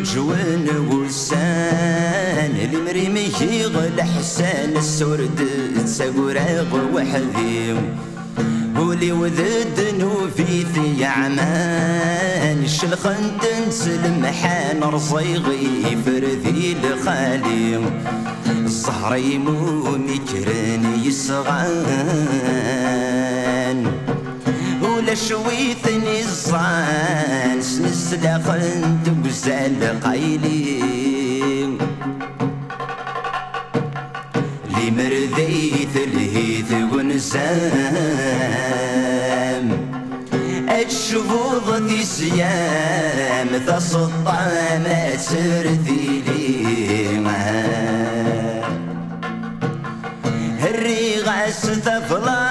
موقلي غدو جوان وسان المريمي يغل حسان السورد تساقراغ وحدي ولي وذد نوفي في عمان شلخن تنسل محان رصيغي فرذي لخالي الصهر يموم يكرن يسغان ولا شويت نزان خند وزال قايلي لي مرديت الهيث ونزام الشفوض دي سيام تصطى ما سردي لي الريغاس تفلاطي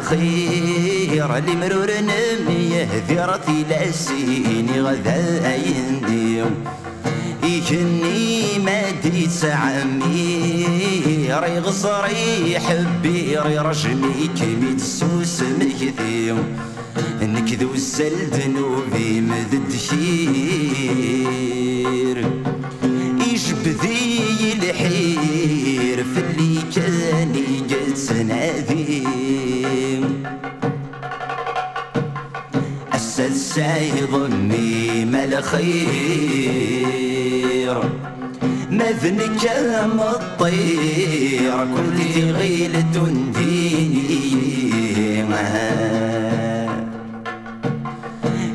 خير لمرور نميه ذرتي لاسيني غدا ينديو يجني ما ديت عمي ري حبي رجمي كمي تسوس مكذي نكذو الزل ذنوبي سنادي السلساي ضمي ما الخير. مذنك الطير. كل غيلة ديني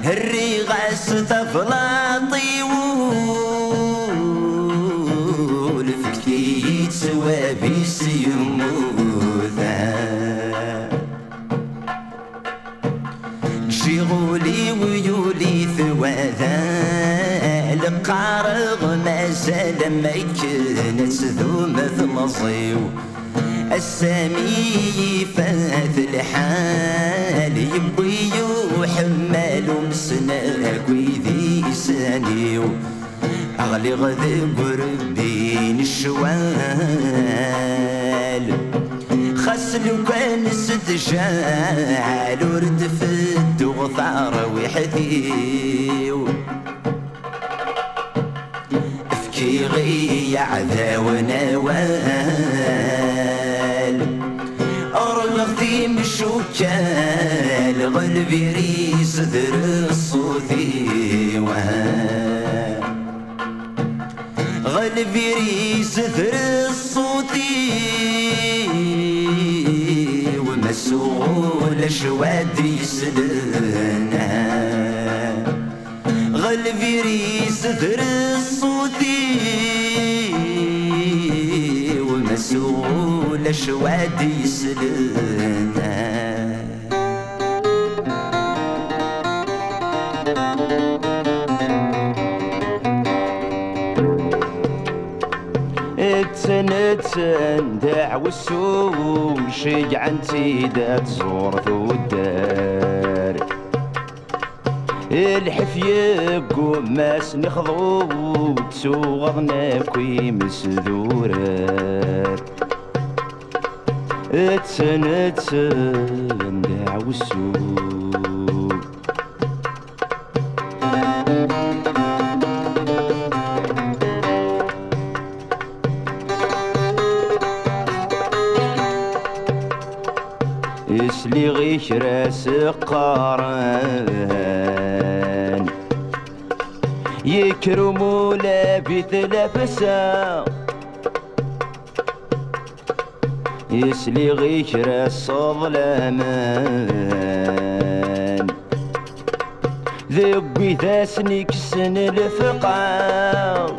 الريغاس تفلاطي ما كانت ذوم ثمصيو السامي فات الحال يبوي وحمال مسناك ويذي سانيو أغلي غذي قربين الشوال خسلو كان ستجال ورد فد وغثار وحديو افكي غي عذا ونوال أرغثي مشوكال غلبي ريس ذر الصوثي وهال غلبي ريس ذر الصوتي ومسؤول شواد يسلنا. غلبي ريس ذر ومسؤول شواد يسلنا السوق شجع انتي دا تزور الدار الحفية قماس نخضو تسوغنا كوي مسدورات تنتن دعو السوق إسلي غيش راس قارن يكرموا لا بثلافسا يسلي غيش راس ظلامان ذبي ثاسني كسن الفقار.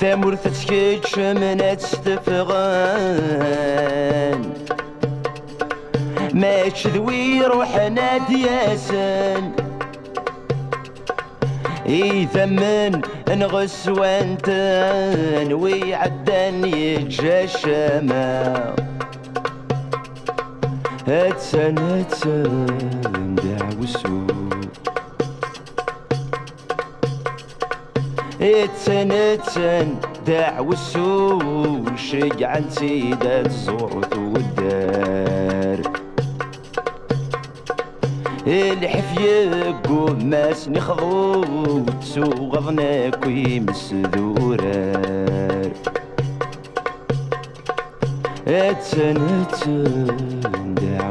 ثمر تسكيتش من تستفغان ما ذوي روحنا دياسن إي ثمن نغس وانت نوي عدن يجا الشمال. هاتسن هاتسن دعو السوق اتسن داع والسو شجع سيدة الزورت والدار. الحفية قماس نخضو تسوغضنا كوي مسدورار اتسن اتسن داع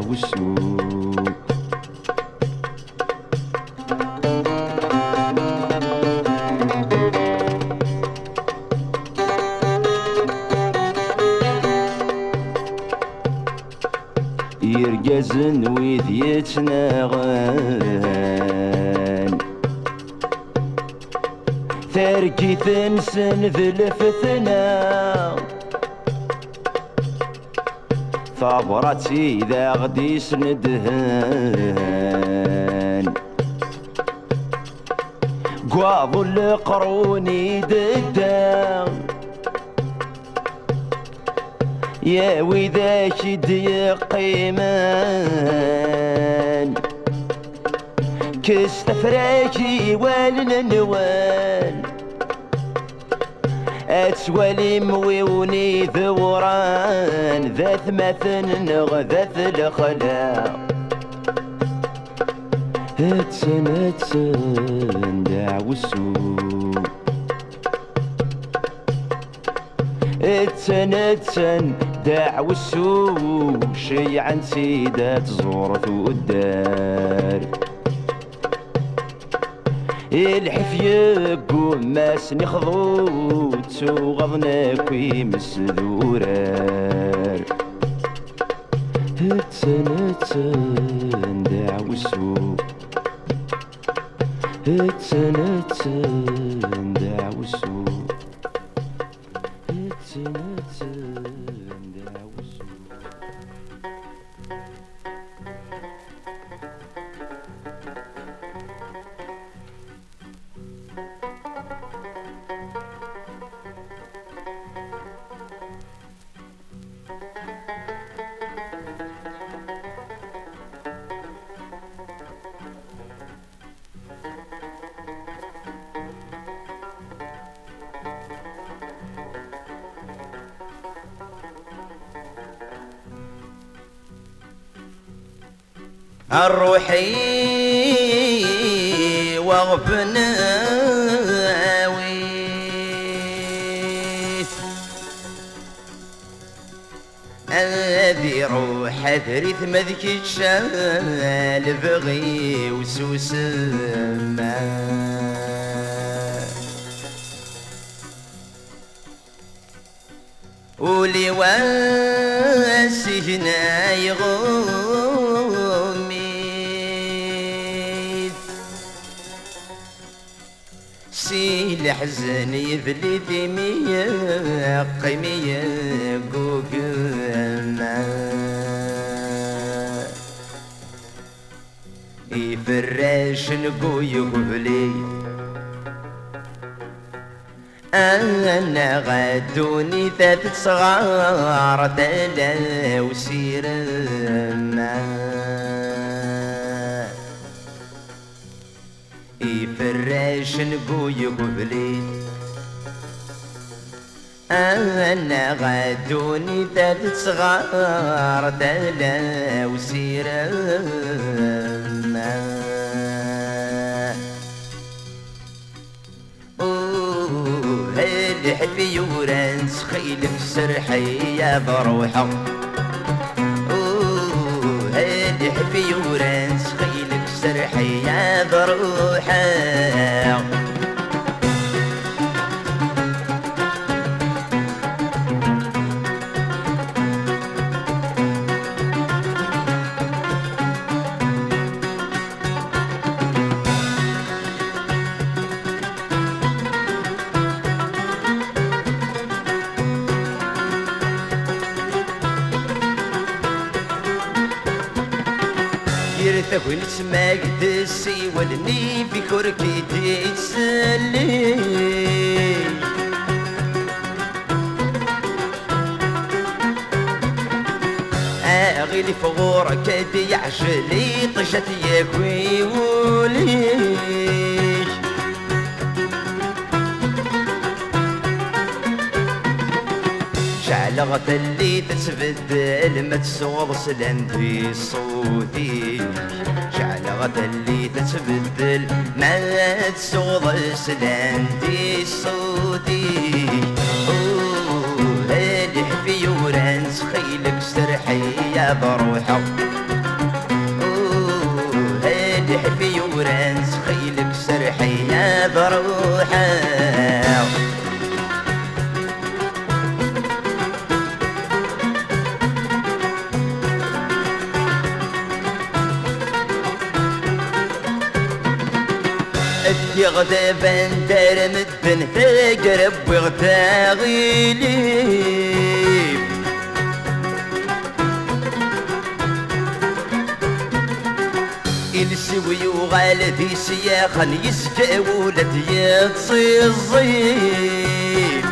ذا غدي سندهن قواض القروني ددان. يا وذا شد قيمان كست فراجي والنوال اتسوالي مويوني ذوران ذات مثن ذات الخلا أتسن أتسن دعو السوق أتسن أتسن داع والسو شي عن سيدات زورت والدار. الحفية قماس نخضو تسوغضنا كوي مسدورار اتسن اتسن داع والسو اتسن سي الحزن يذلي ذمية قيمية قوقنا يفرش نقوي قبلي أنا غدوني ثلاث صغار تلا وسير يفرش نقوي قبلي. أنا غدوني ثلاث صغار تلا وسير ما الحبي ورانس خيل مسرحي يا بروحة. الحبي ورانس خيل مسرحي يا بروحة يرثك ونسمع قدسي ولني في كركي تسلي اغيلي فغورك دي عشلي طشت ياكوي وليش شعلغت اللي تتبدل ما تسوض في صوتي. شعلغت اللي تتبدل ما تسوض في صوتي. الحفي ورانس خيلك سرحي يا بروحه الحفي ورانس خيلك سرحي يا بروحه يغدا بندر مدن تقرب وغتاغيلي. السوي وغالدي سياخا يسجع ولد يتصي الزيب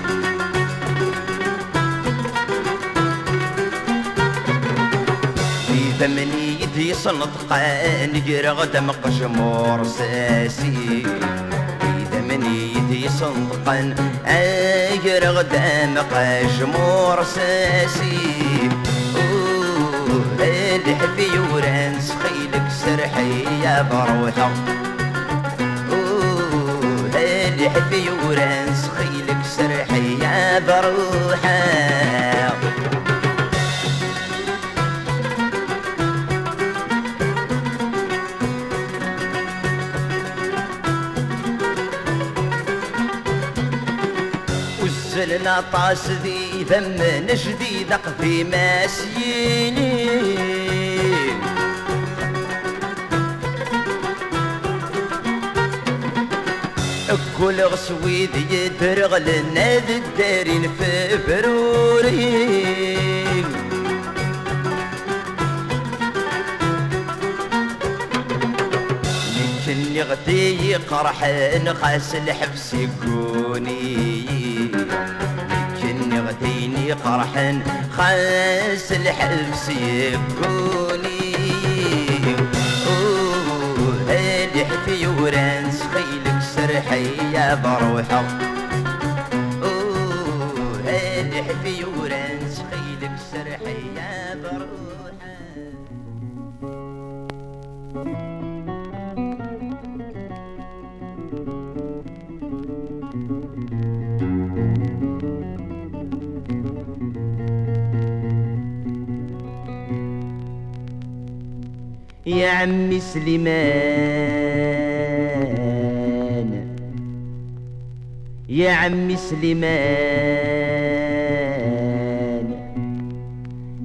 في ثمني يدي صنطقان يقرا دم قشمور ساسي. صنطقان يقرا دم قشمور ساسي. الحفي ورانس خيلك سرحي يا بروحه الحفي ورانس خيلك سرحي يا بروحة. وزلنا طاس ذي ذم نجدي ذق في ماسيني كل غسويد يدرغ لنا الدارين في بروري غدي قرح نقاس الحبس يكوني قرح خاس الحبس يكوني الحفي ورانس خيلك سرحي يا بروحه يا عمي سليمان. يا عمي سليمان.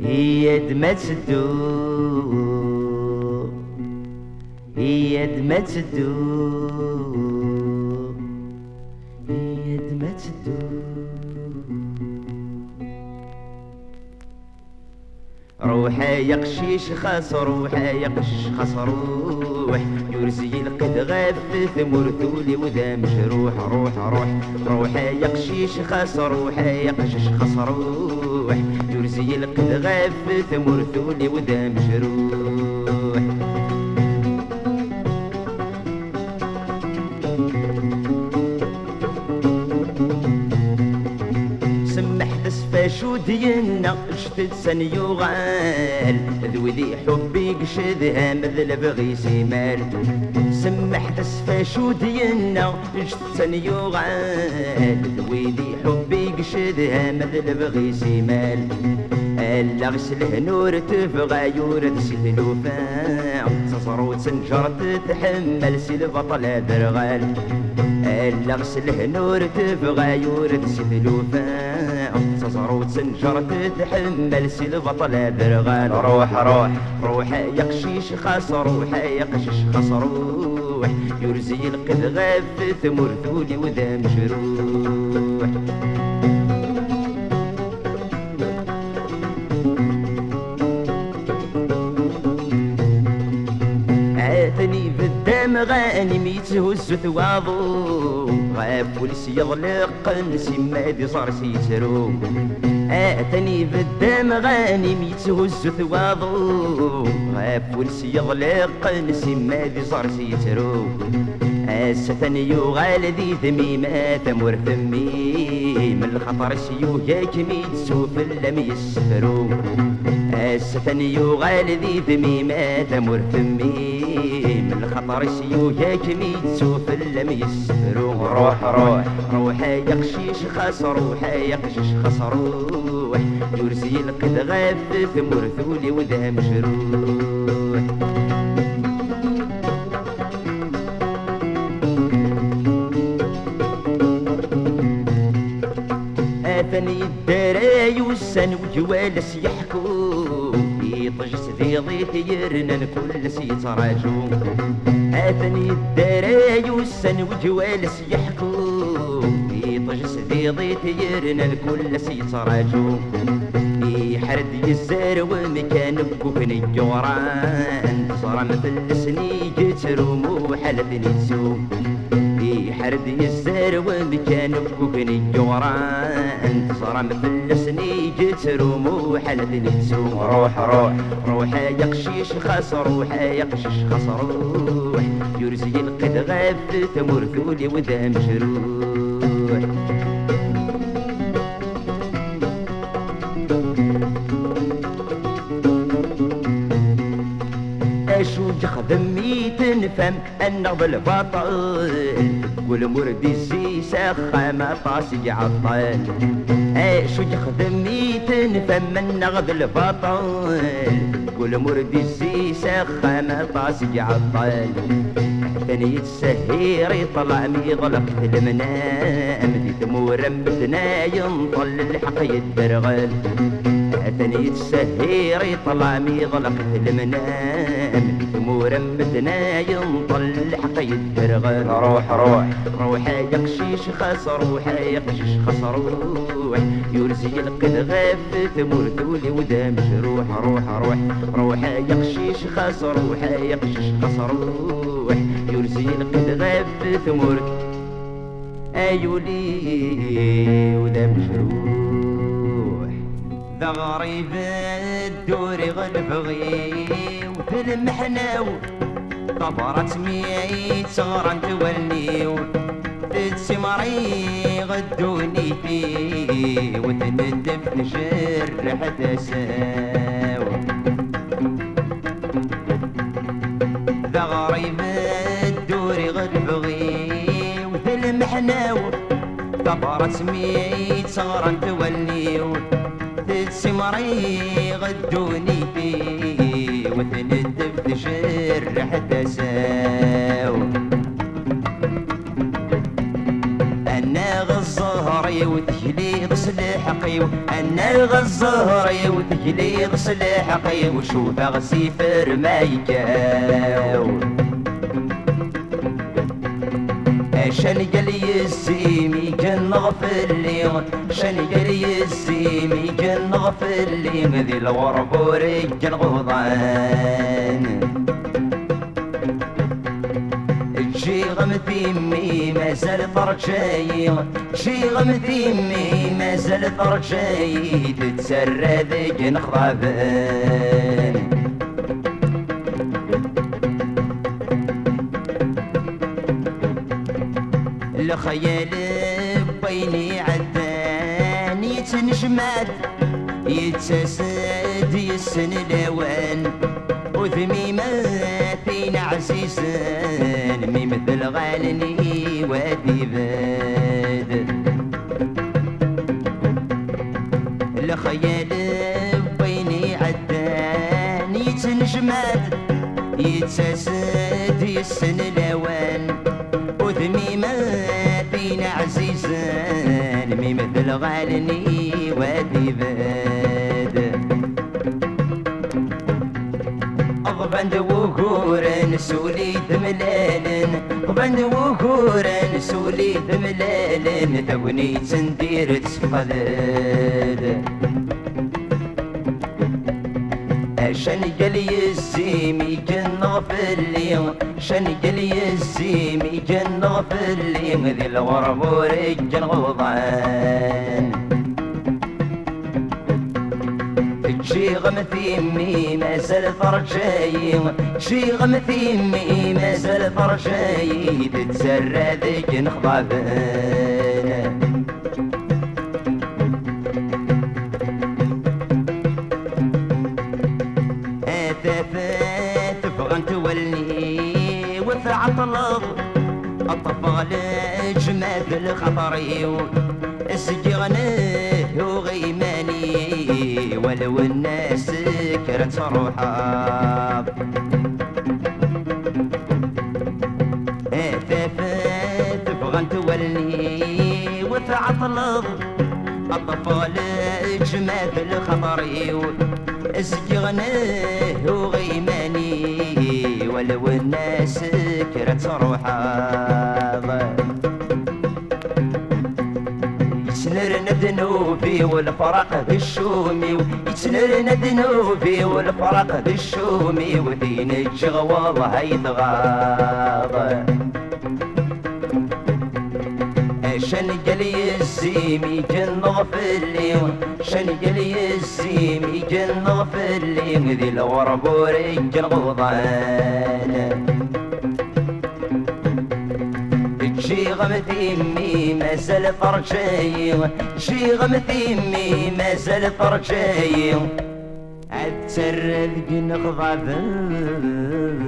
هي دمى تدور هي دمى تدور يقشيش خاص روحا يقش خاص روح يرزي القد غاف ثمرتولي وذا مجروح روح روح. روحا يقشيش خاص روحا يقشش خاص روح يرزي القد غاف ثمرتولي وذا مجروح تسفاشو دينا شتت سن يغال ذوذي حبي قشدها مثل بغي سمال سمح تسفاشو دينا شتت سن يغال ذوذي حبي قشدها مثل بغي سمال ألا غسله نور تفغى يورد سلوفا تصرو سنجر تتحمل سلبطل درغال. ألا غسله نور تفغى يورد سلوفا تصرو سنجر تتحمل سلبطل درغال روح روح روح يقشيش خاص روح يقشش خاص روح يرزي القد ثمر ثولي وذا مجروح. عاتني بالدم غانم يتهز ثواضو غاب ولس يضلق نسي مادي صار سيترو. آتني بالدم غانم يتهز ثواضو غاب ولس يضلق نسي مادي صار سيترو. أستني يغال ذي ذميمة ثمر ثمين من الخطر سيو ياك ميتسو في اللم يسفرو الستن يغال ذي ذمي ما ثمر ثمي. من الخطر سيو ياك ميتسو في اللم يسفرو روح روح روح يا قشيش خاص روح يا قشيش خاص روح. يرسي القد غاف ثمر ثولي وذا مشروح. ثاني الدراي والسن وجوالس يحكو. يطجس ذي ضيت يرنا كل سيتراجو ثاني الدراي والسن وجوالس يحكو يطجس ذي ضيت يرنا كل سيتراجو يحرد يزار ومكان بكوكن الجوران. صرم في السني جيت رومو حلفني تسوم حرد يزار ومكان بكوكن الجوران. صار مفلسني جيت رومو حلد نتسوم روح روح روح يا قشيش خاص روح يا قشيش خاص روح. يرزي القد غاف ثمر وذا مجروح خدمي تنفهم انه بالبطل والمرد السيسة خامة طاسي عطال اشو خدمي تنفهم انه بالبطل والمرد السيسة خامة طاسي عطال ثاني السهير يطلع ميضلق في المنام دي ثمور متنا ينطل الحق يدرغل ثاني السهير يطلع ميضلق في المنام ثمور متنا ينطل الحق يدرغل روح روح روح يا قشيش خاص روح يا قشيش خاص روح يرزي القد غاف ثمور ثولي ودا مجروح روح روح روح يا قشيش خاص روح يا قشيش خاص روح يرزي القد غاف ثمور ايولي ودا مجروح ذا غريب الدور غلبغي وتلمحنا طفرت ميت صغرا تولي تتسمري غدوني فيه وتندف نجرح تساوي ذا غريب الدور غلبغي وتلمحنا طفرت ميت صغرا تولي تتسمري غدوني فيه وتندف تجرح تساو أنا غزهري وتجليد سلاحقي أنا غزهري وتجليد سلاحقي وشوف غسي فرمايكاو. عشان قال يزيمي كان نغفر لي عشان قال يزيمي كان نغفر لي ذي الورب ورجال غضان شي غمثيمي ما زال طرجاي شي غمثيمي ما زال طرجاي تتسرى ذيك نخضابان. الخيال بيني عدان يتنجمد يتساسد يسن الاوان وثميماتين عزيزان مي مثل غالني وادي باد. الخيال بيني عدان يتنجمد يتساسد يسن الاوان عزيزان مي مثل غالني وادي باد أضبند وكورن سولي ثملالن أضبند وكورن سولي ثملالن ثوني تندير تسقلال عشان قال يزيمي كان نغفر لي عشان قال يزيمي كان نغفر لي ذي الغرب ورجال غضان شي غمثيمي ما زال فرجاي شي غمثيمي ما زال فرجاي تتسرى ذيك نخضابان الخطري سجغنه وغيماني ولو الناس كرت روحها. ثافات تبغى تولي وتعطلض الطفال جماد الخطري. سجغنه وغيماني ولو الناس كرت روحها. والفرق بالشومي يتنرنا ذنوبي والفرق بالشومي ودين الجغوض هيتغاض شن قلي الزيم يجنض في الليل شن قلي الزيم يجنض في الليل ذي الورب ورجل غضان شي غمثيمي ما زال طرشي شي غمثيمي ما زال طرشي عد سرد نغضبان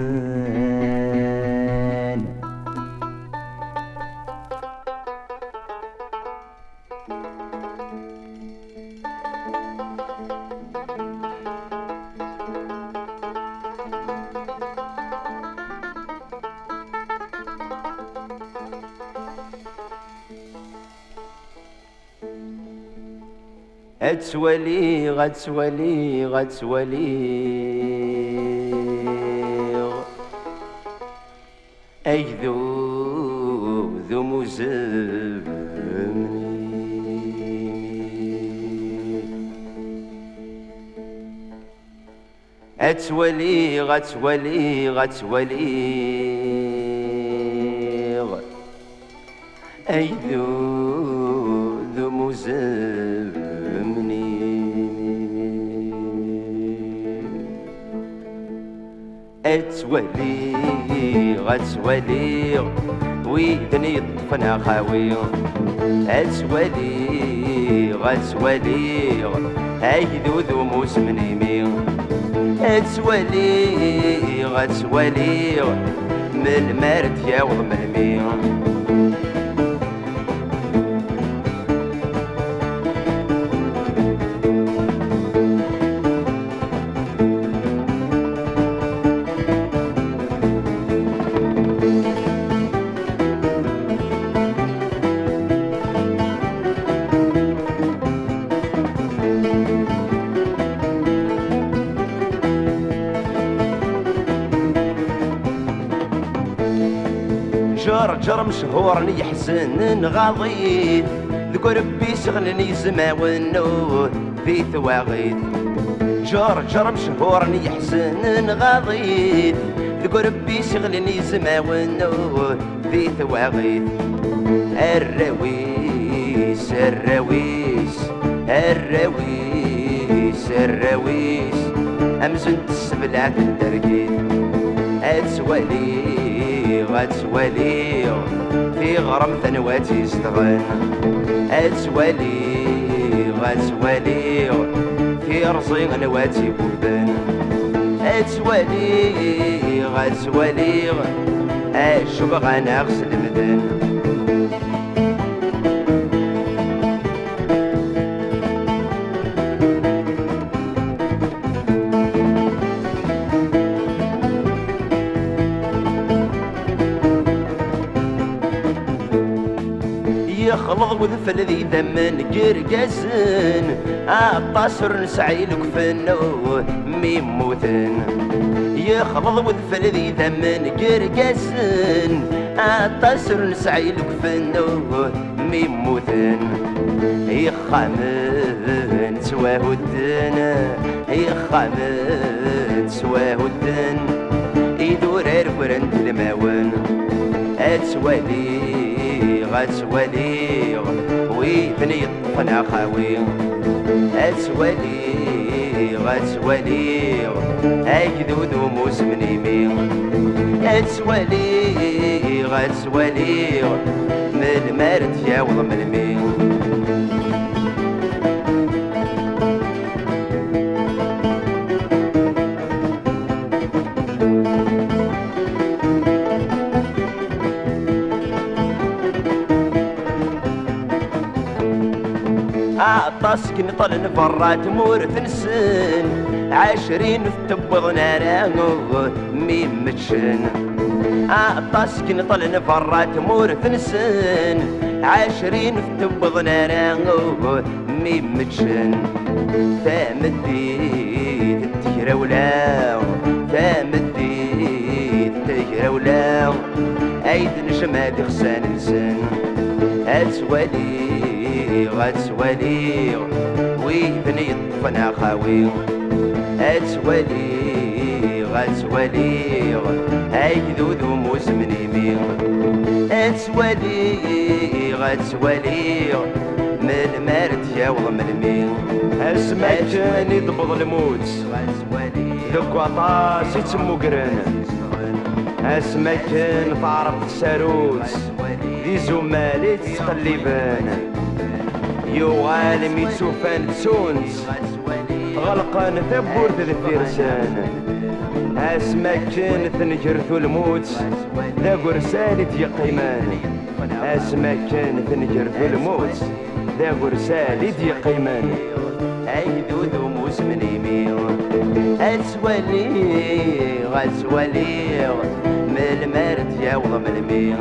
أتولي غتولي غتولي. أيذو ذو مزمني. أتولي غتولي غتولي. أتولي غتولي ويدني يطفنا خاوي أتولي غتولي أيذو ذو مسمنيمي أتولي غتولي من المرد يا وضمنمي جرجر مشهور يحسن غضيت ذكر ربي شغلني زما والنور في ثواغيت جرجر مشهور يحسن غضيت ذكر ربي شغلني زما والنور في ثواغيت الرويس الرويس الرويس الرويس. أمزن السبلات الدرقيت أتولي غتولي في غرم ثنواتي استغن أتولي غتولي في رزي غنواتي بوبان أتولي غتولي أشوف غانا غسل مدن ذمن قرقزن الطاسر نسعي لك فنو ميموتن يخلط وذفل ذي ذمن قرقزن الطاسر نسعي لك فنو ميموتن يخامن سواه الدن يخامن سواه الدن يدور ورنت الماون. أتولي غتولي ويثني يطفنا خاوي أتولي غتولي أكدود وموس منيمي أتولي غتولي من المرد يا وضمنمي طاسك نطل نفرات مورث نسن عشرين تبض نارا مي متشن. طاسك نطل نفرات مورث نسن عشرين تبض نارا مي متشن. فمديت التكرة ولا فمديت التكرة ولا عيد نشمة خسان نسن. أتوالي غتوالي ويبني الطفنا خاوي. أتوالي غتوالي أيدود موس من يمين أتوالي غتوالي من المرد يا من المين اسمك جاني ضبض الموت. ذوك عطاس يتمو قران اسمك تعرف تساروت ذي زمالي تقلبان يو عالم يتوفان تسونت غلقان ثبور ذي الفرسان اسمك كان تنجرثو الموت ذا قرسان يقيمان. اسمك كان تنجرثو الموت ذا قرسان يقيمان. أيدود موس من يمين أتولي غتولي من المرد يا وضم المين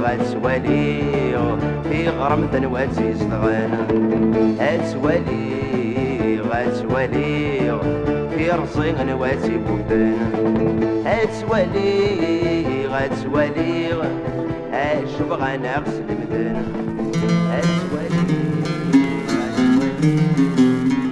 أتولي غتولي في غرم ثنواتي صغان أتولي غتولي في رصي نواتي بوبان أتولي غتولي أشوف غنقص المدن أتولي ويبغى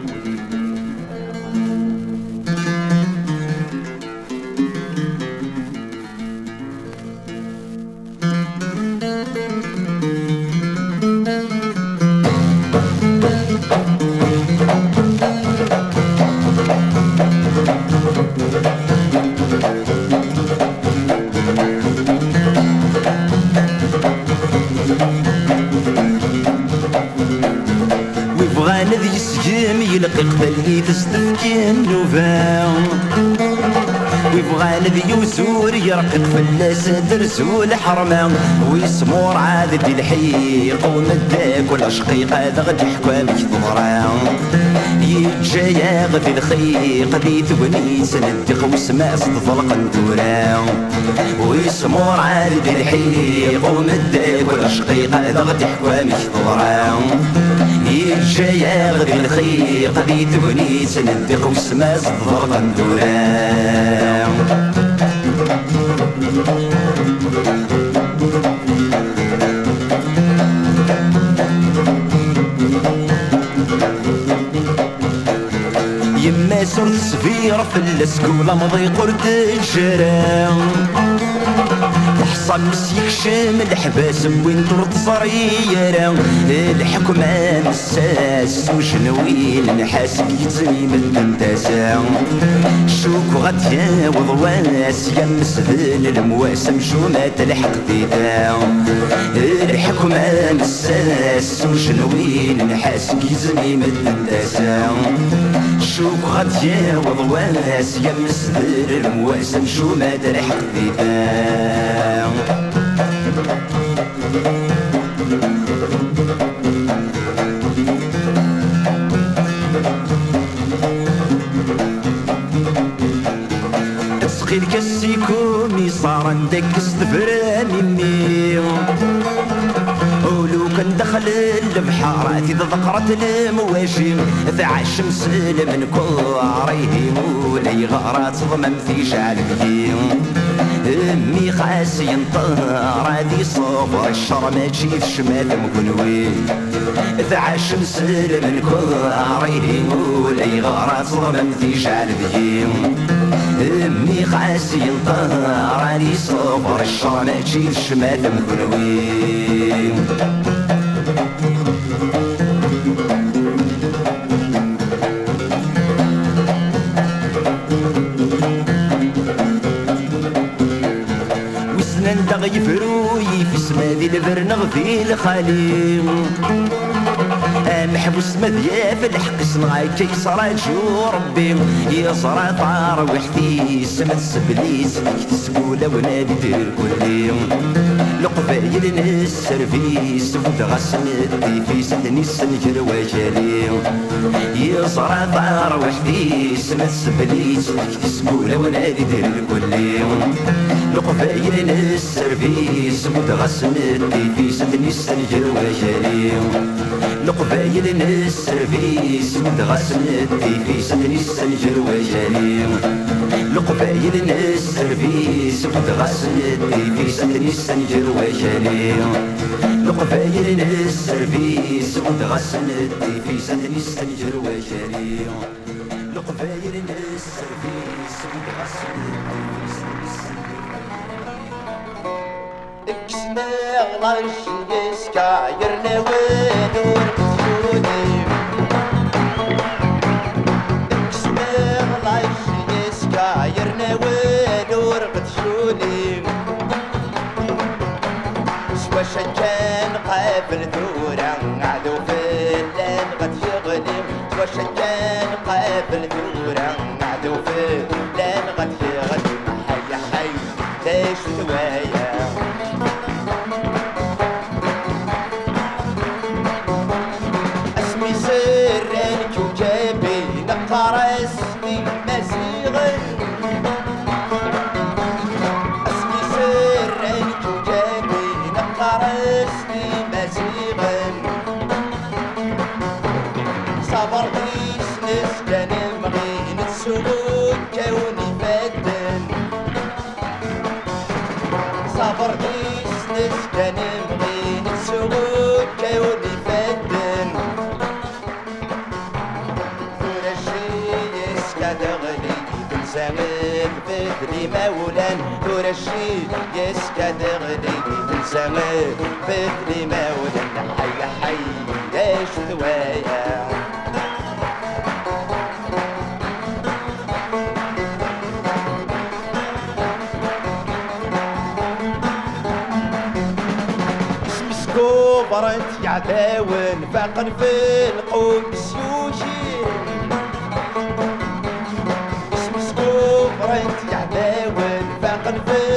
يلقي قبل تستفكي النوفا. ويبغى ذي يوسور يرقق فلاس درسو الحرمة ويسمور عاد الحيق ومداك والعشقيق هذا غد يحكى بك ضرا يتجايا غدي الخيق ذي ثوني سندق وسماء صدفلق ندورا ويسمور عاد دي الحيق ومداك والعشقيق هذا غد يحكى بك ضرا يجايا غدي الخيق ذي تبني سندق وسما صدر قندورا يما صرت سفير في السكولة مضي قرد حصل مسيك شام الحباس وين ترد صريرة الحكمة مساس وشنوين نحاس يتزني من تنتاسا شوك غتيا وضواس يا المواسم شو ما تلحق ديدا الحكمة مساس وشنوين نحاس يتزني من تنتاسا شوك غتيا وضواس يا المواسم شو ما تلحق ديدا تسقي الكسيكومي صار عندك استفراني مني. ولو كان دخل البحار عتي ذكرت المواشي. ذع الشمس من كواريه مولاي غارات ضمم في شعل بيهم أمي خاسي انطار هذي صبر الشر ما في شمال مكنوي ذع الشمس من كواريه مولاي غارات ضمم في شعل بيهم أمي خاسي انطار هذي صبر الشر ما تجي في شمال دغ يفروي في سمادي البرنغ في الخليل. محبوس مذيا في الحق صنعي كي صرا جو ربي. يا صرا طار وحدي سمت سبليس فيك تسقولة ونادي دير كل يوم لقبايل السرفيس ود غسنتي في سدني السنجر وجالي يصرى ضار وحديس مسبليس تسقول ونادي دير الكلي لقبايل السرفيس ود غسنتي في سدني السنجر وجالي لقبايل السرفيس ود غسنتي في سدني السنجر وجالي لقبايل السرفيس ود غسنتي في سدني السنجر وجالي لقبايل السرفيس ود غسنتي في سدني السنجر وجالي لقبايل السرفيس ود غسنتي في سدني اكسنا غلاش يسكا يرنا ونور قابل ثورة عدو فلان قد يغلي حي حي. ليش ثوايا ثورة الشي يسكا تغلي تنسامم بدري مولان حي حي ليش ثوايا مسكوبرت يا عداون فاقن في القوم سيوشي مسكوبرت يا عداون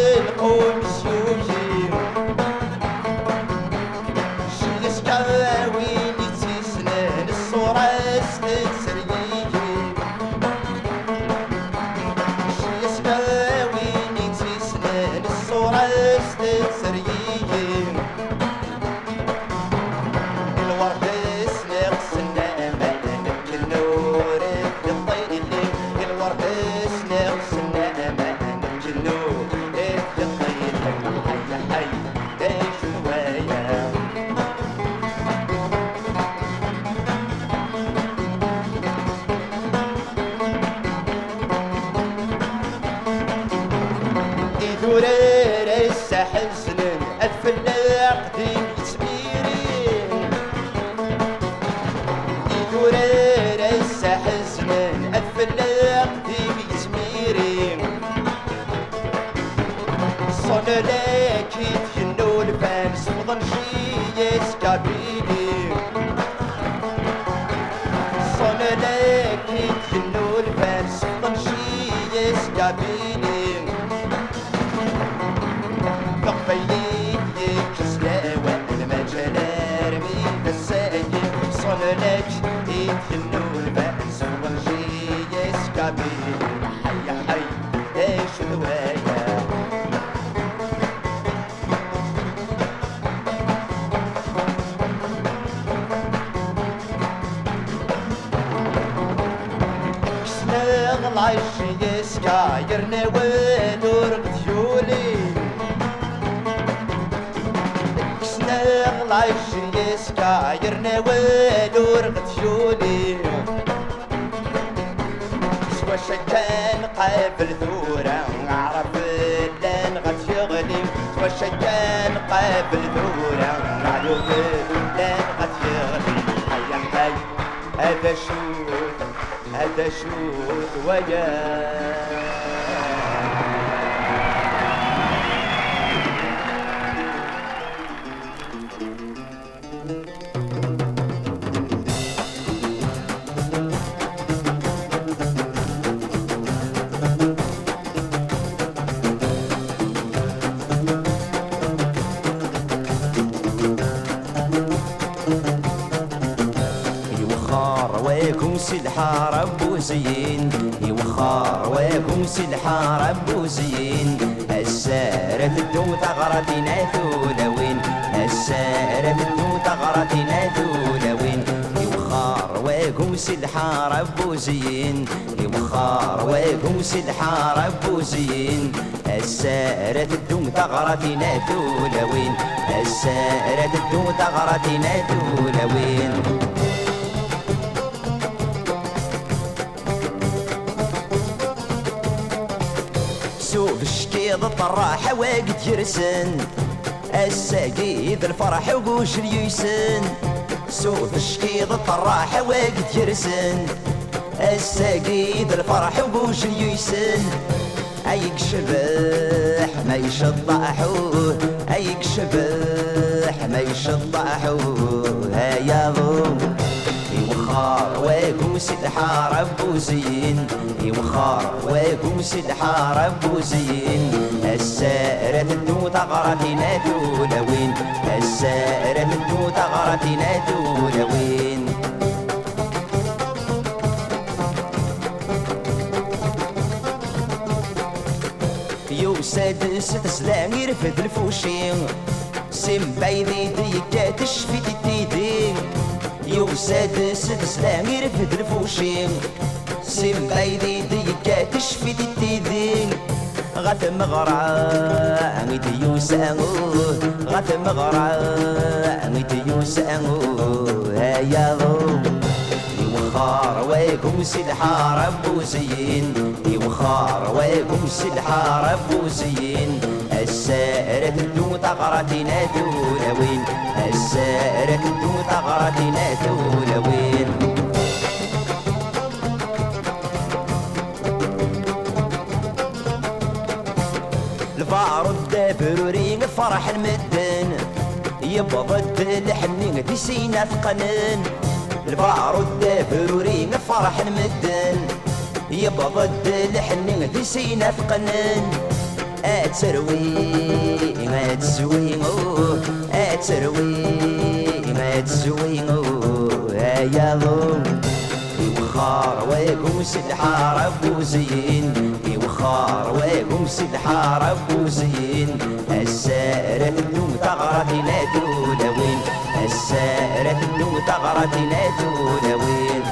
يسكا يرني ونور غديولي سنغ العيش يسكا يرني ونور غديولي سوا شكان قابل ثورة عرف لأن غد يغلي سوا شكان قابل ثورة عرف لأن غد يغلي حي حي هذا شوت هذا شوت وياه سلحة ربو زين. السارة الدو ثغرتنا ثولوين السارة الدو ثغرتنا ثولوين يوخر واكم سلحة ربو زين. يوخر واكم سلحة ربو زين. السارة الدو ثغرتنا ثولوين السارة الدو ثغرتنا ثولوين الطراحة واقد يرسن. الساقيد الفرح وقوش اليسن سوف الشكيض الطراحة واقد يرسن. الساقيد الفرح وقوش اليسن أيك شبح ما يشطحوه أيك شبح ما يشطحوه هيا ضو يوخار ويكم سدحة ربو زين يوخار ويكم سدحة ربو زين السائرة الدو تغرتنا دولوين السائرة الدو تغرتنا دولوين يو سادس تسلام يرفد الفوشين. سم بايدي ديكا تشفي تيدي يو سادس تسلام يرفد الفوشين. سم بايدي ديكا تشفي تيدي غات مغرع عميت يوسأنو. غات مغرع عميت يوسأنو. هيا يوخار ويكم سلحة ربو زين. يوخار ويكم سلحة ربو زين. السائرة الدو تغرتنا دولوين السائرة الدو تغرتنا دولوين الفارد دابروري فرح المدن. يبضد الحنين في سينا ثقنن البارود دابروري فرح المدن. يبضد الحنين في سينا ثقنن اتروي ما تسوي اتروي ما تسوي هيا ضو يوخار ويقوم سلحة ربو زين. يوخار ويقوم سلحة ربو زين. السائرة الدو تغرتنا دولوين السائرة الدو تغرتنا دولوين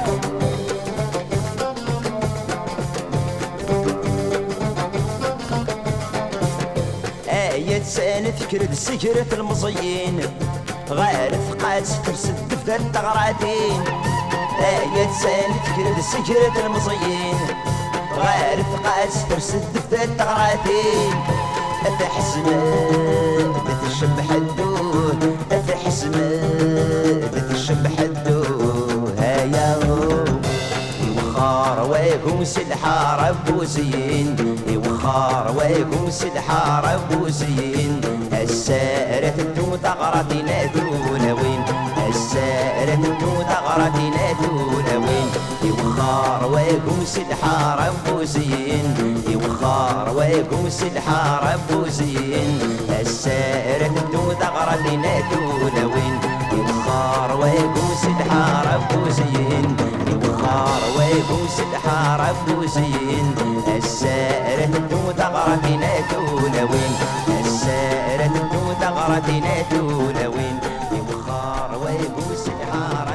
آية سنة فكرة سكرة المزيين غير ثقات ترسد في التغراتين آية سنة فكرة سكرة المزيين غير ثقات ترسد في التغراتين أتحسن تتشبح الدود أتحسن تتشبح الدود هيا يوخار ويكم سلحة ربو زين يوخار ويكم سلحة ربو زين السائرة الدو تغرتنا دولوين السائرة الدو تغرتنا دولوين يوخار ويكم سلحة ربو زين يوخار ويكم سلحة ربو زين السائرة الدو تغرتنا دولوين يوخار ويكم سلحة ربو زين يوخار ويكم سلحة ربو زين السائرة الدو تغرتنا دولوين السائرة الدو تغرتنا دولوين يوخار ويكم سلحة ربو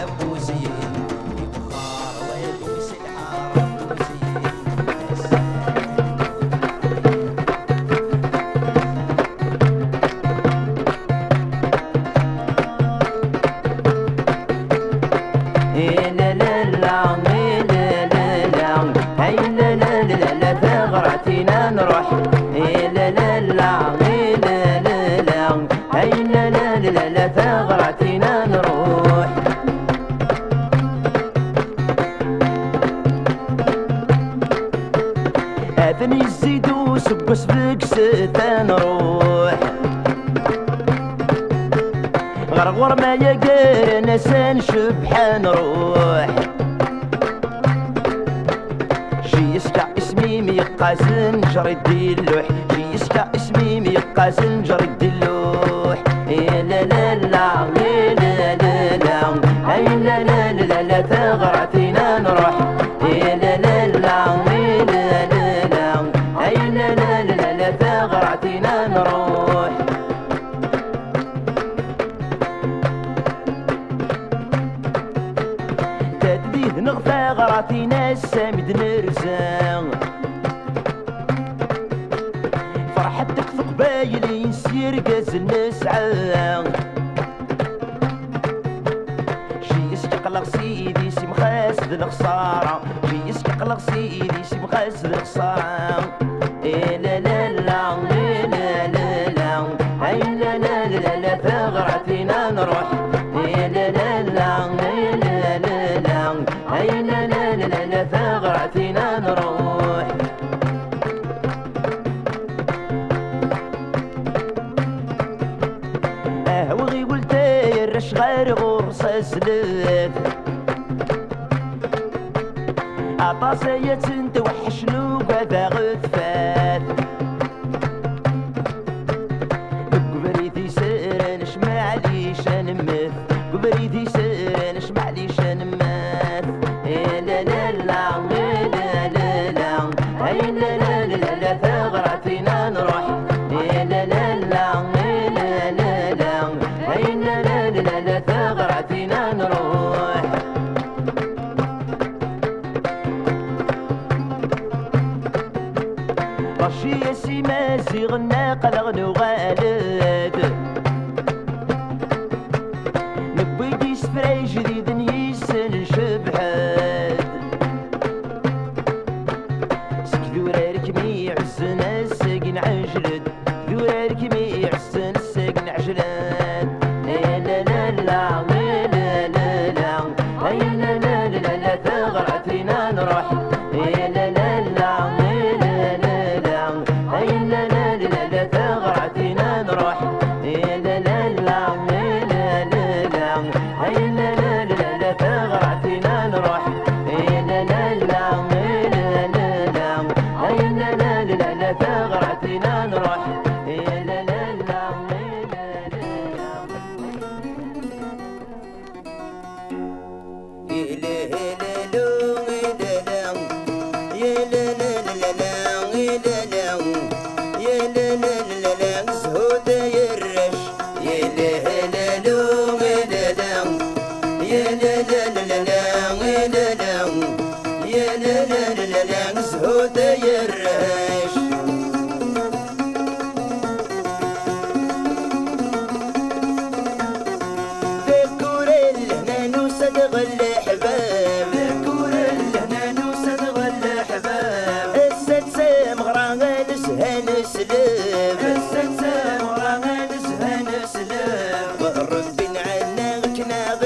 عطاسية انت وحشنو قذا غثفات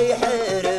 كنا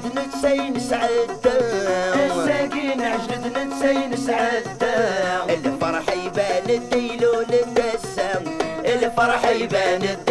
عجلت نتسين سعدة الساقين عجلت نتسين سعدة الفرح يبان الديلو للدسام الفرح يبان الديلو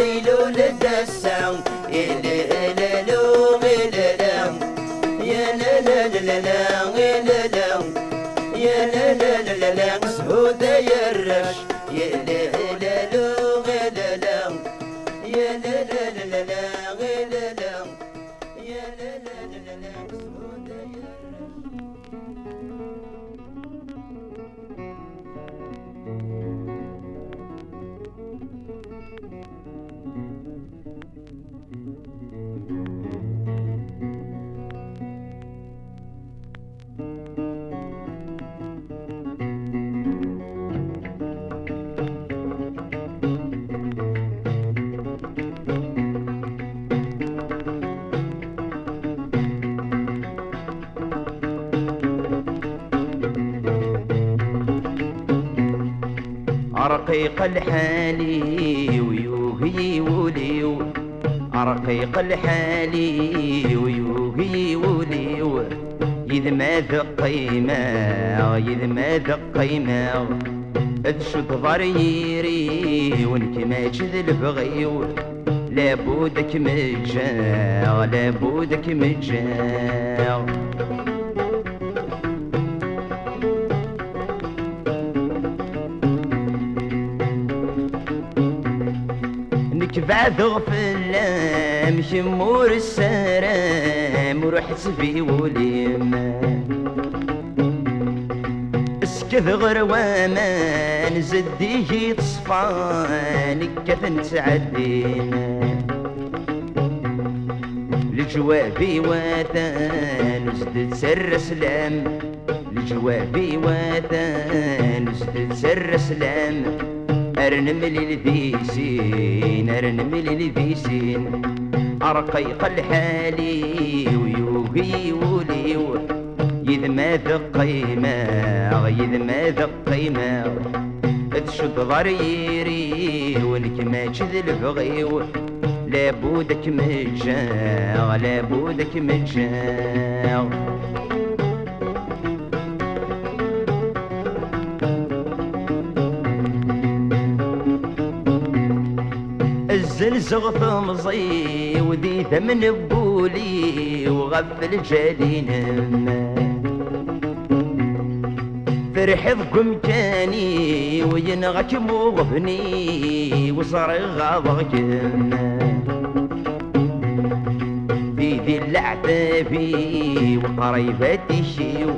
الحالي ويوهي وليو. رقيق الحالي ويوهي وليو. إذ ما ذق قيمة إذ ما ذق قيمة تشد ضريري وانك ما تشذ البغيو. لابودك مجا لابودك مجا نكبع غفلام شمور السرام وروح سبي وليم اسكث غروامان زديه تصفان كثن تعدين لجوابي وثان زدت سر سلام لجوابي وثان زدت سر سلام ارنم للذيسين ارنم للذيسين ارقيق الحالي ويوهي وليو إذ ما ذق قيمة إذ ما ذق قيمة تشد ضريري وانك ما تشذ البغيو لابودك مجا لابودك مجا الزلزغ ثمزي وذي ثمن بولي وغفل جالينم فرحضكم كاني وينغك مغبني وصار غاضكم في ذي العتابي وقريباتي شيو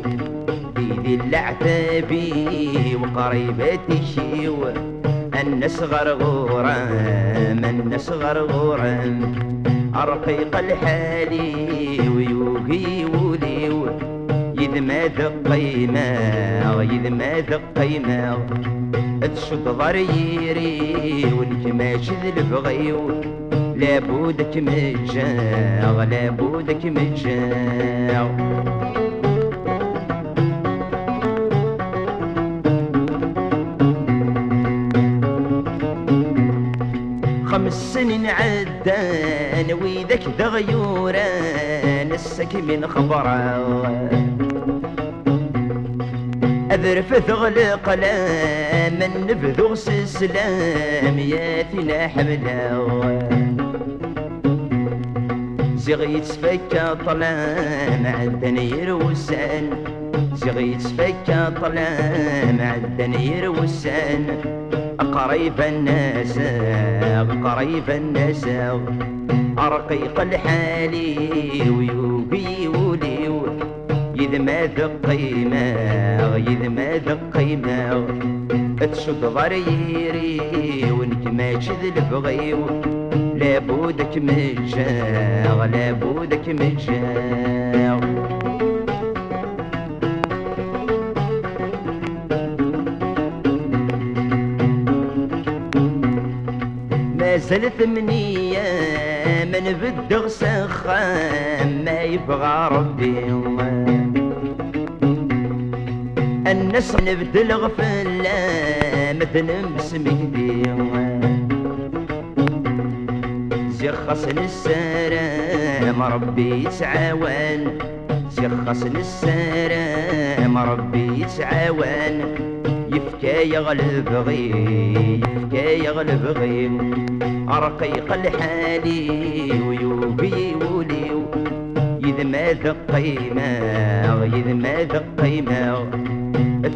في ذي العتابي وقريباتي شيو الناس غرغورام الناس غرغورام أرقيق الحالي ويوهي وليو إذ ما ذق قيمة إذ ما ذق قيمة تشد ضريري ذي البغيو لابودك مجا لابودك مجا. خمس سنين عدان ويذاك ذا غيوران السك من خبره أذرف ثغلق لا من نبذغ سلام يا ثنا حملا زغي يتفكى طلام عدن يروسان. زغي يتفكى طلام عدن يروسان. قريب الناس قريب الناس. أرقيق الحالي ويوبي وليو ما ذق قيمة إذ ما ذق قيمة تشد ضريري ما تشذ البغيو لابودك مجا لابودك مجا زلت منية من بدغ سخام ما يبغى ربي الناس نبدل غفلة مثل مسمك دي زخص للسلام ربي يتعاون. زخص للسلام ربي يتعاون. يفكى يغلب غي يفكى يغلب غي رقيق الحالي ويوبي وليو إذا ما ذق قيمة إذا ما ذق قيمة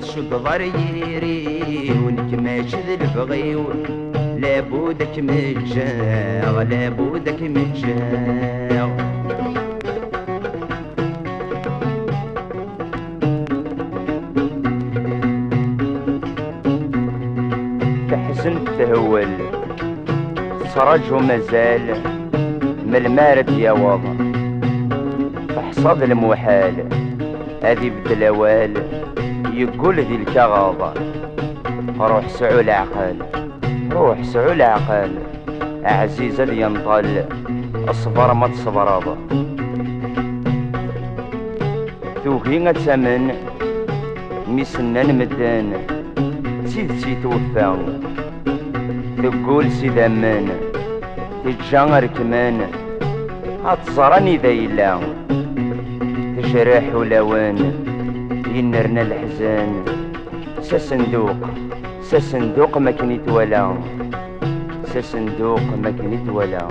تشد ضريري ونكماش البغي. لابودك متجاغ لابودك متجاغ تهول. سرج ومازال من المارد يا واضح فحصاد المحال هذي بدلاوال يقول ذي الكغاضة روح سعو العقل روح سعو العقل. عزيزة ينطل أصبر ما تصبر توهي تمن ميسنان مدان سيد سي توفى تقول سيد أمان تجا كمان هتزراني ذا يلا تجرح ولوان ينرنا الحزان. سصندوق سصندوق ما كان يتولى سصندوق ما كان يتولى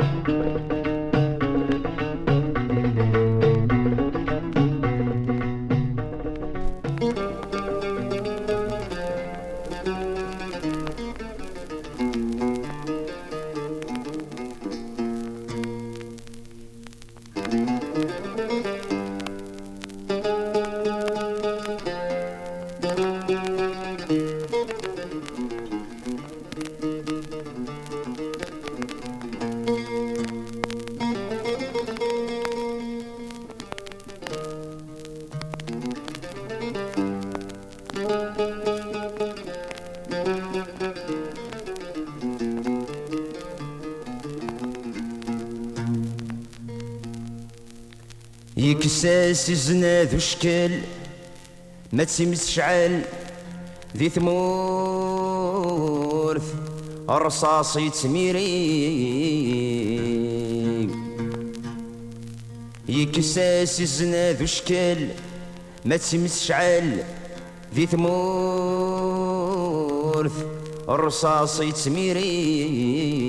يكساس زناد وشكل ما تسمس شعل ذي ثمورث الرصاص يتميري يكساس زناد وشكل ما تسمس شعل ذي ثمورث الرصاص يتميري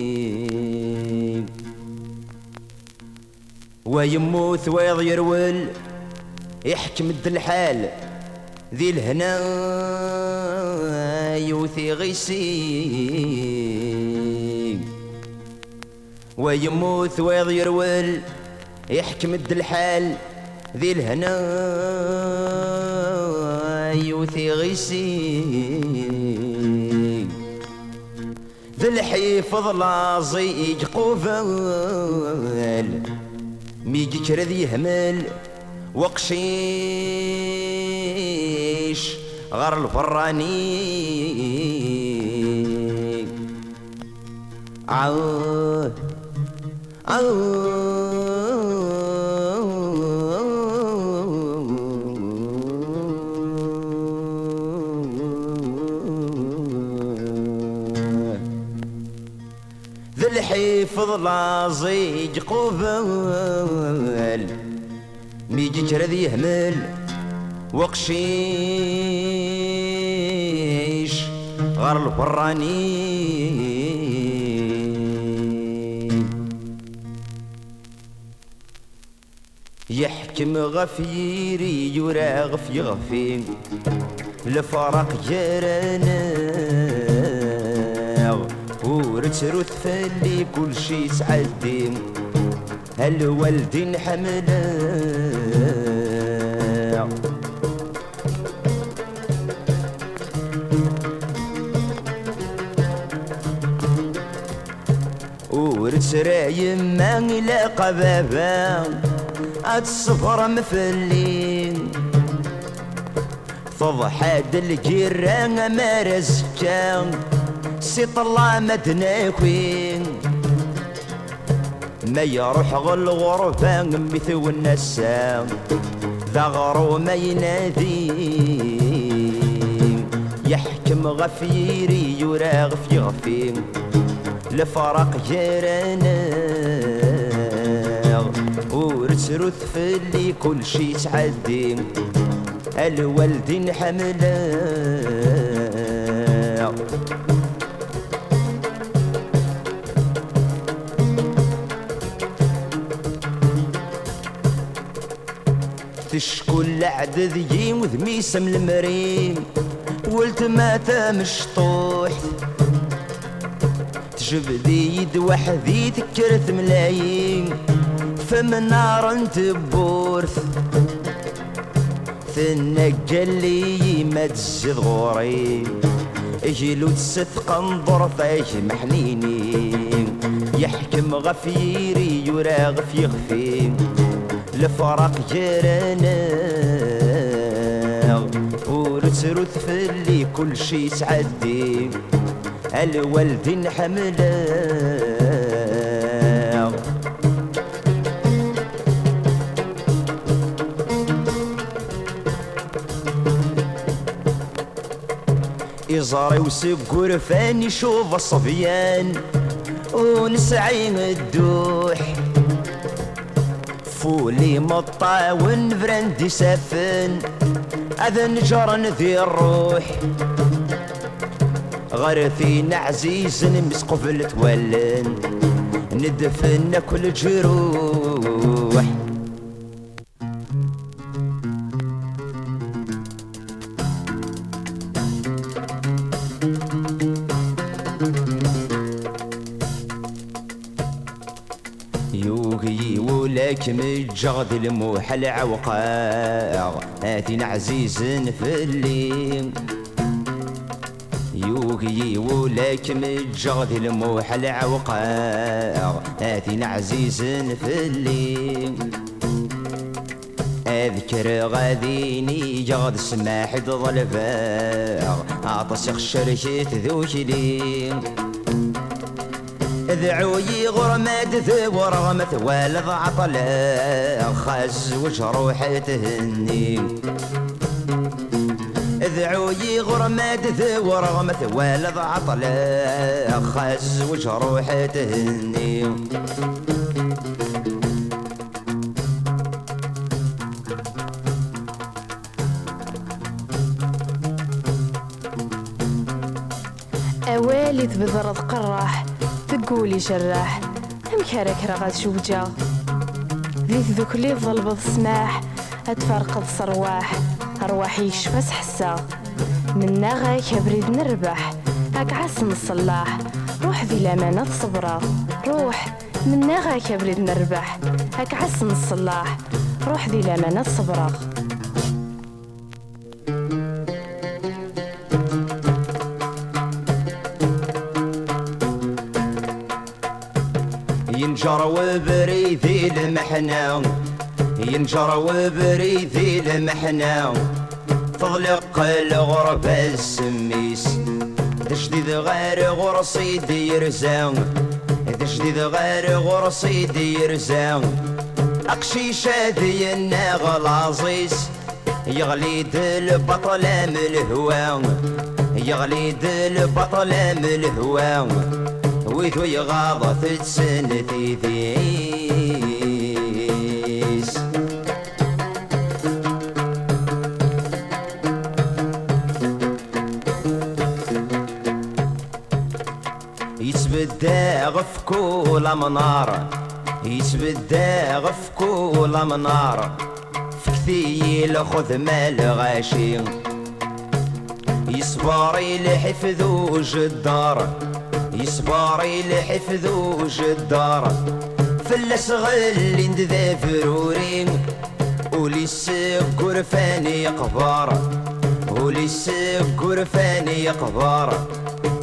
ويموت ويض يرول يحكم الحال. ذي الهنا يوثي غيسي ويموت ويض يرول يحكم الحال. ذي الهنا يوثي غيسي ذي الحيفظ لازيج قوفال ميجي كرذ يهمل وقشيش غار الفراني عود ذا الحيفظ لازيج قبل ميجي كرذ يهمل وقشيش غار الفراني يحكم غفيري يورا غفي غفي لفرق جرنا ورترث فالي كل شي تعدي هالوالدين حمله ورترى يما إلى قبابا الصفر مفلين. فضحاد الجيران ما رزكان سي طلع مدناكوين ما يروح غل غرفة مثل النسام ذا غرو ما ينادي يحكم غفيري يراغ في غفين لفرق جيرانه. ورثرث في اللي كل شي تعدي الوالدين حملا تشكل عدد يموذ ميسم المريم ولت ما مشطوح تجبدي يد وحدي تكرت ملايين فمن نار انت بورث. تنقل لي ما تزيد غوري اجلو تست قنظر فايش محنيني يحكم غفيري يرى غفي غفي الفرق جيرانا ورثرث في اللي كل شي تعدي. الوالدين حملا إزاري وسقور فاني شوف الصبيان. ونسعي الدوح. فولي مطاون فرندي سفن هذا نجر ذي الروح. غرثين عزيز مسقفل تولن ندفن كل جروح. مجغد الموح العوقاع آتينا عزيز في الليل يوغي ولك مجغد الموح العوقاع آتينا عزيز في أذكر غاديني جغد سماح ظلفاع عطس خشرشت ذوشلي ذعوي غرمت ذو رغمت والد عطلا خاز وجروح تهني. ذعوي غرمت ذو رغمت والد عطلا خاز وجروح تهني. أوالي تبذرض قراح. تقولي جراح. أمكارك رغد شوجا ذي ذوك لي ظلبض سماح أتفرقد صرواح أرواحي شفاس حسا. منا غاك بريد نربح هاك عسن الصلاح روح ذي الأمانة صبرا روح منا غاك بريد نربح هاك عسن الصلاح روح ذي الأمانة صبرا ينجر وبريذي المحنة. ينجر وبريذي المحنة. تضلق الغربة السميس. تجديد غير غرصي دير زان تجديد غير غرصي دير زان أقشي شادي الناغ العزيز يغليد البطل من الهوى يغليد البطل من الهوى ويثو يغاض تسنتي ثيس يتبدا غف كل منار يتبدا غف كل منار فكثيل خذ مال غاشي. يصبر لحفظ جدار يصبر لحفظ جدار فلس غل ذا فرورين وليس قرفاني قبار وليس قرفاني قبار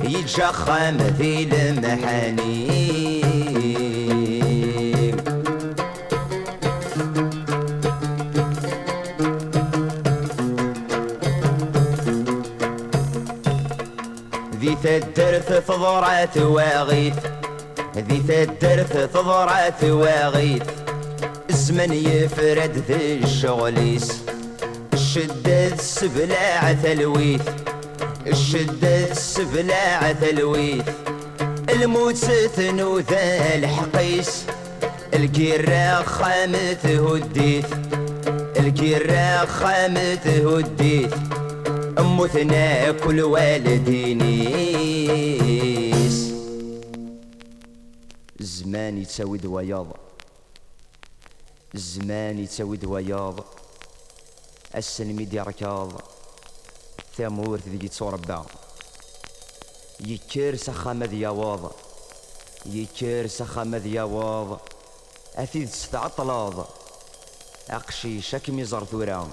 يتجخم ذي المحاني ذي تدرث فضرات واغيث. ذي تدرث فضرات واغيث. الزمن يفرد ذي الشغليس. الشدة السبلاع تلويث. الشدة السبلاع تلويث. الموت ستنو ذا الحقيس. الكيرة خامت هديت الكيرة خامت هديت أموتنا كل والدينيس الزمان يتساوي دوياض الزمان يتساوي دوياض السلمي دي ركاض. ثامور ذي تصوربع يكير سخامة دياواض يكير سخامة دياواض أثيد ستعطلاض أقشيش كمي زر ثورا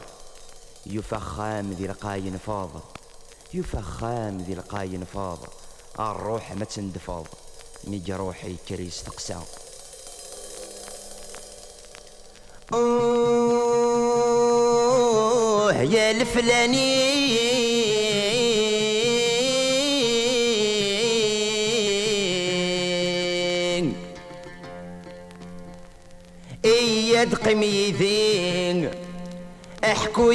يفخام ذي القاين فاض يفخام ذي القاين فاض الروح ما تندفاض. ميجي روحي كريس تقسى أوه يا الفلاني. إياد قميذين احكو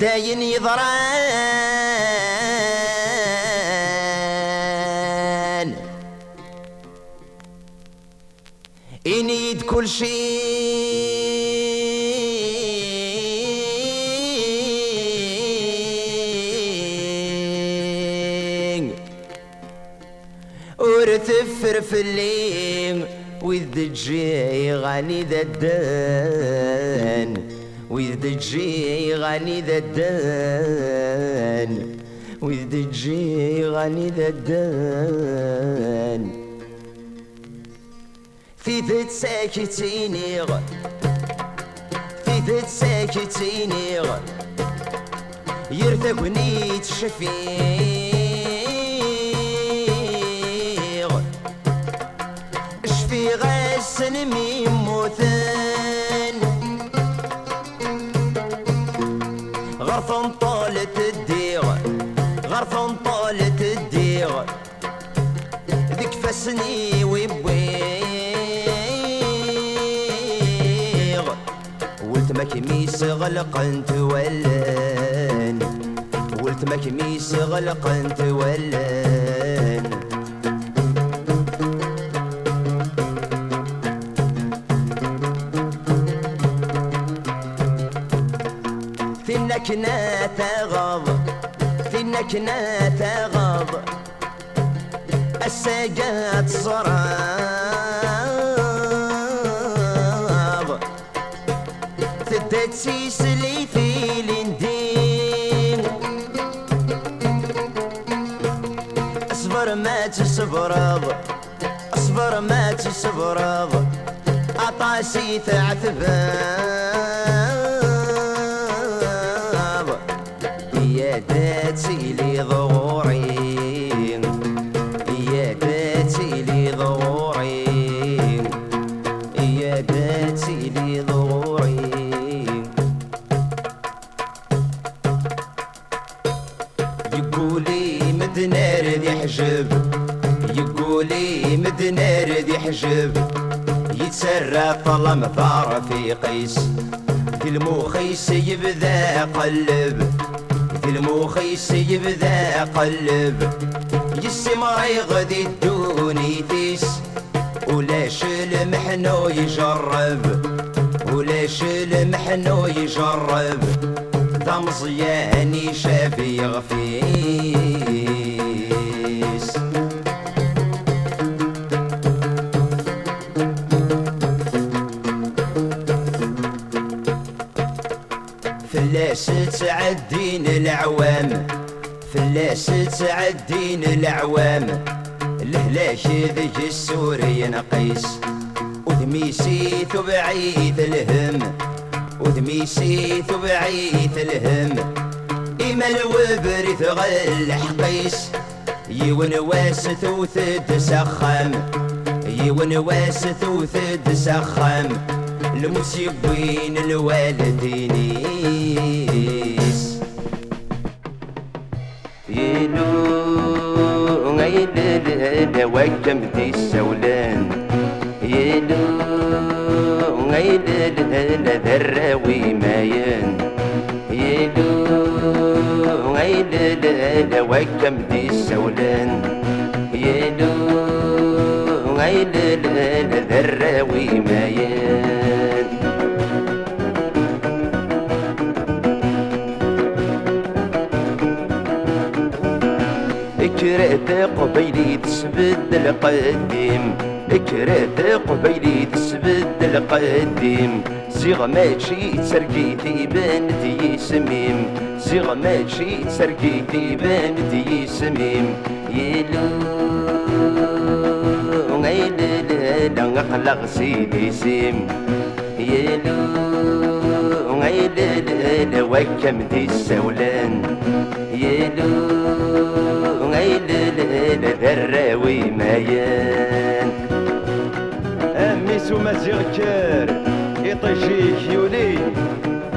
داين يضران. انيد كل شيء. ورتفر في الليل وإذ تجي غني ذا الدان وإذ تجي غني ذا الدان وإذ تجي غني ذا الدان في ذات ساكتيني في ذات ساكتيني يرتقني تشفيغ شفي غاسن ميموثن غرفن طالت الديغ غرفن طالت الديغ ذيك فسني ويبويغ ولت ما كميس غلقنت ولان ولت ما كميس غلقنت ولان في النكنة تغض في النكنة تغض الساقات صراب تدتسيس لي في الندين أصبر ما تصبرض أصبر ما تصبرض عطاسي تعتباب يتسرى طلم ثار في قيس. في المخيس يبدا قلب. في المخيس يبدا قلب. يسمع يغدي الدوني تيس ولاش المحنو يجرب؟ ولاش المحنو يجرب؟ ذا مزياني شافي غفيس تعدين العوام. فلاس تعدين العوام؟ الهلاك ذيك السوري نقيس وذميسي بعيد الهم. وذميسي بعيد الهم. إما الوبرث غل حقيس. يون واسث وثد سخام يون واسث وثد سخام المسيبين الوالدينيس غيلل وكم دي السولان. يلو غيلل ذراوي ماين يلو غيلل وكم دي السولان. يلو غيلل ذراوي مايان قبيلي تسبد القديم. كرهت قبيلي تسبد القديم. صيغ ماشي تسرقيتي بنتي سميم. صيغ ماشي تسرقيتي بنتي سميم. يلو غيل لا قلق سيدي سيم. يلو غيل وكم دي السولان يلو غيل ذراوي مايان أميس ومزيغ كار يطيجيك يولي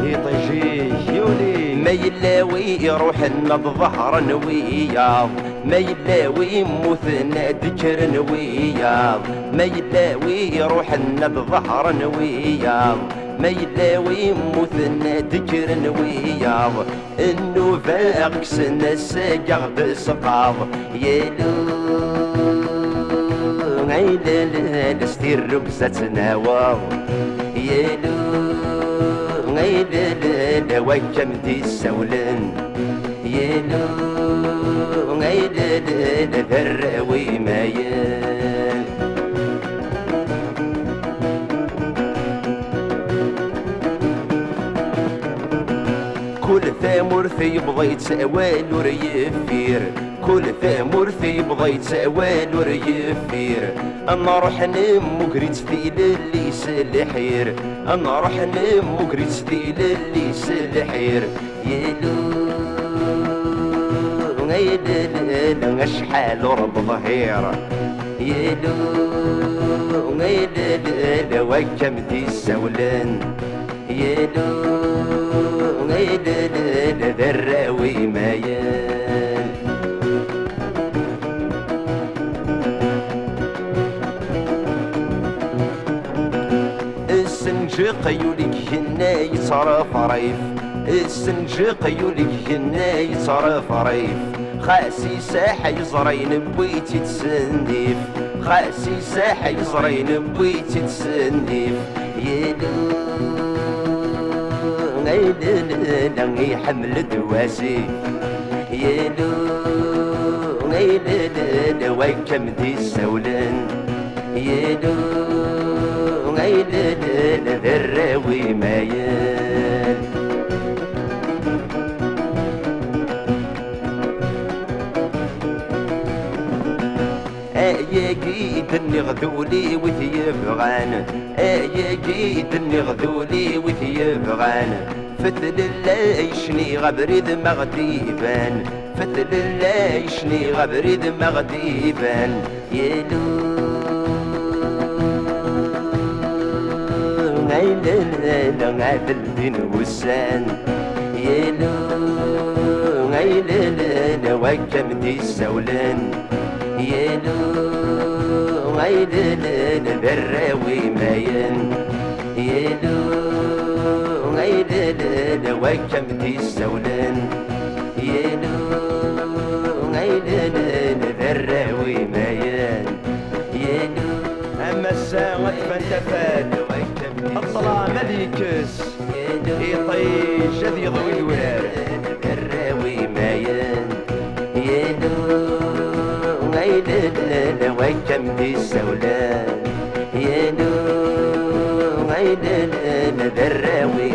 يطيجيك يولي. ما يلاوي يروح النض ظهرا وياض ما يلاوي موثنا ذكر وياض ما يلاوي يروح النض ظهرا وياض ما يلاوي موثنا ذكر وياض انه فاق سنة ساقع سقاض يلو عيد ستير رقصة نواض يلو غيدل وكم دي السولن يلو غيدل ذراوي مايان ثامر في بضيت سوال وريفير كل ثامر في بضيت سوال وريفير أنا روح نم وقريت ستيل اللي سلحير. أنا روح نم وقريت ستيل اللي سلحير. يلو غيدل شحال رب ظهير. يلو غيدل وكم دي السولان يلو السنجق يوليك هنا يصرف ريف السنجق يوليك هنا يصرف ريف خاسي ساحة يزرين بويتي تسنيف. خاسي ساحة يزرين بويتي تسنيف. يلو غيدل يحمل دواسي. يلو غيدل وكم دي السولان يلو غيدل ذراوي مايان يا جيد نغذولي وثيبغان يا جيد نغذولي وثيبغان فتل اللايشني غبريد مغديبان فتل اللايشني غبريد مغديبان يلو غادل دين وسان يلو غيلل وكم دي السولان يلو غيلل ذراوي ماين غيلل وكم دي السولان يلو يكس يطيش هذي يضوي الورار الراوي ماين يلو غيلد لنا وكم دي السولان يلو غيلد لنا الراوي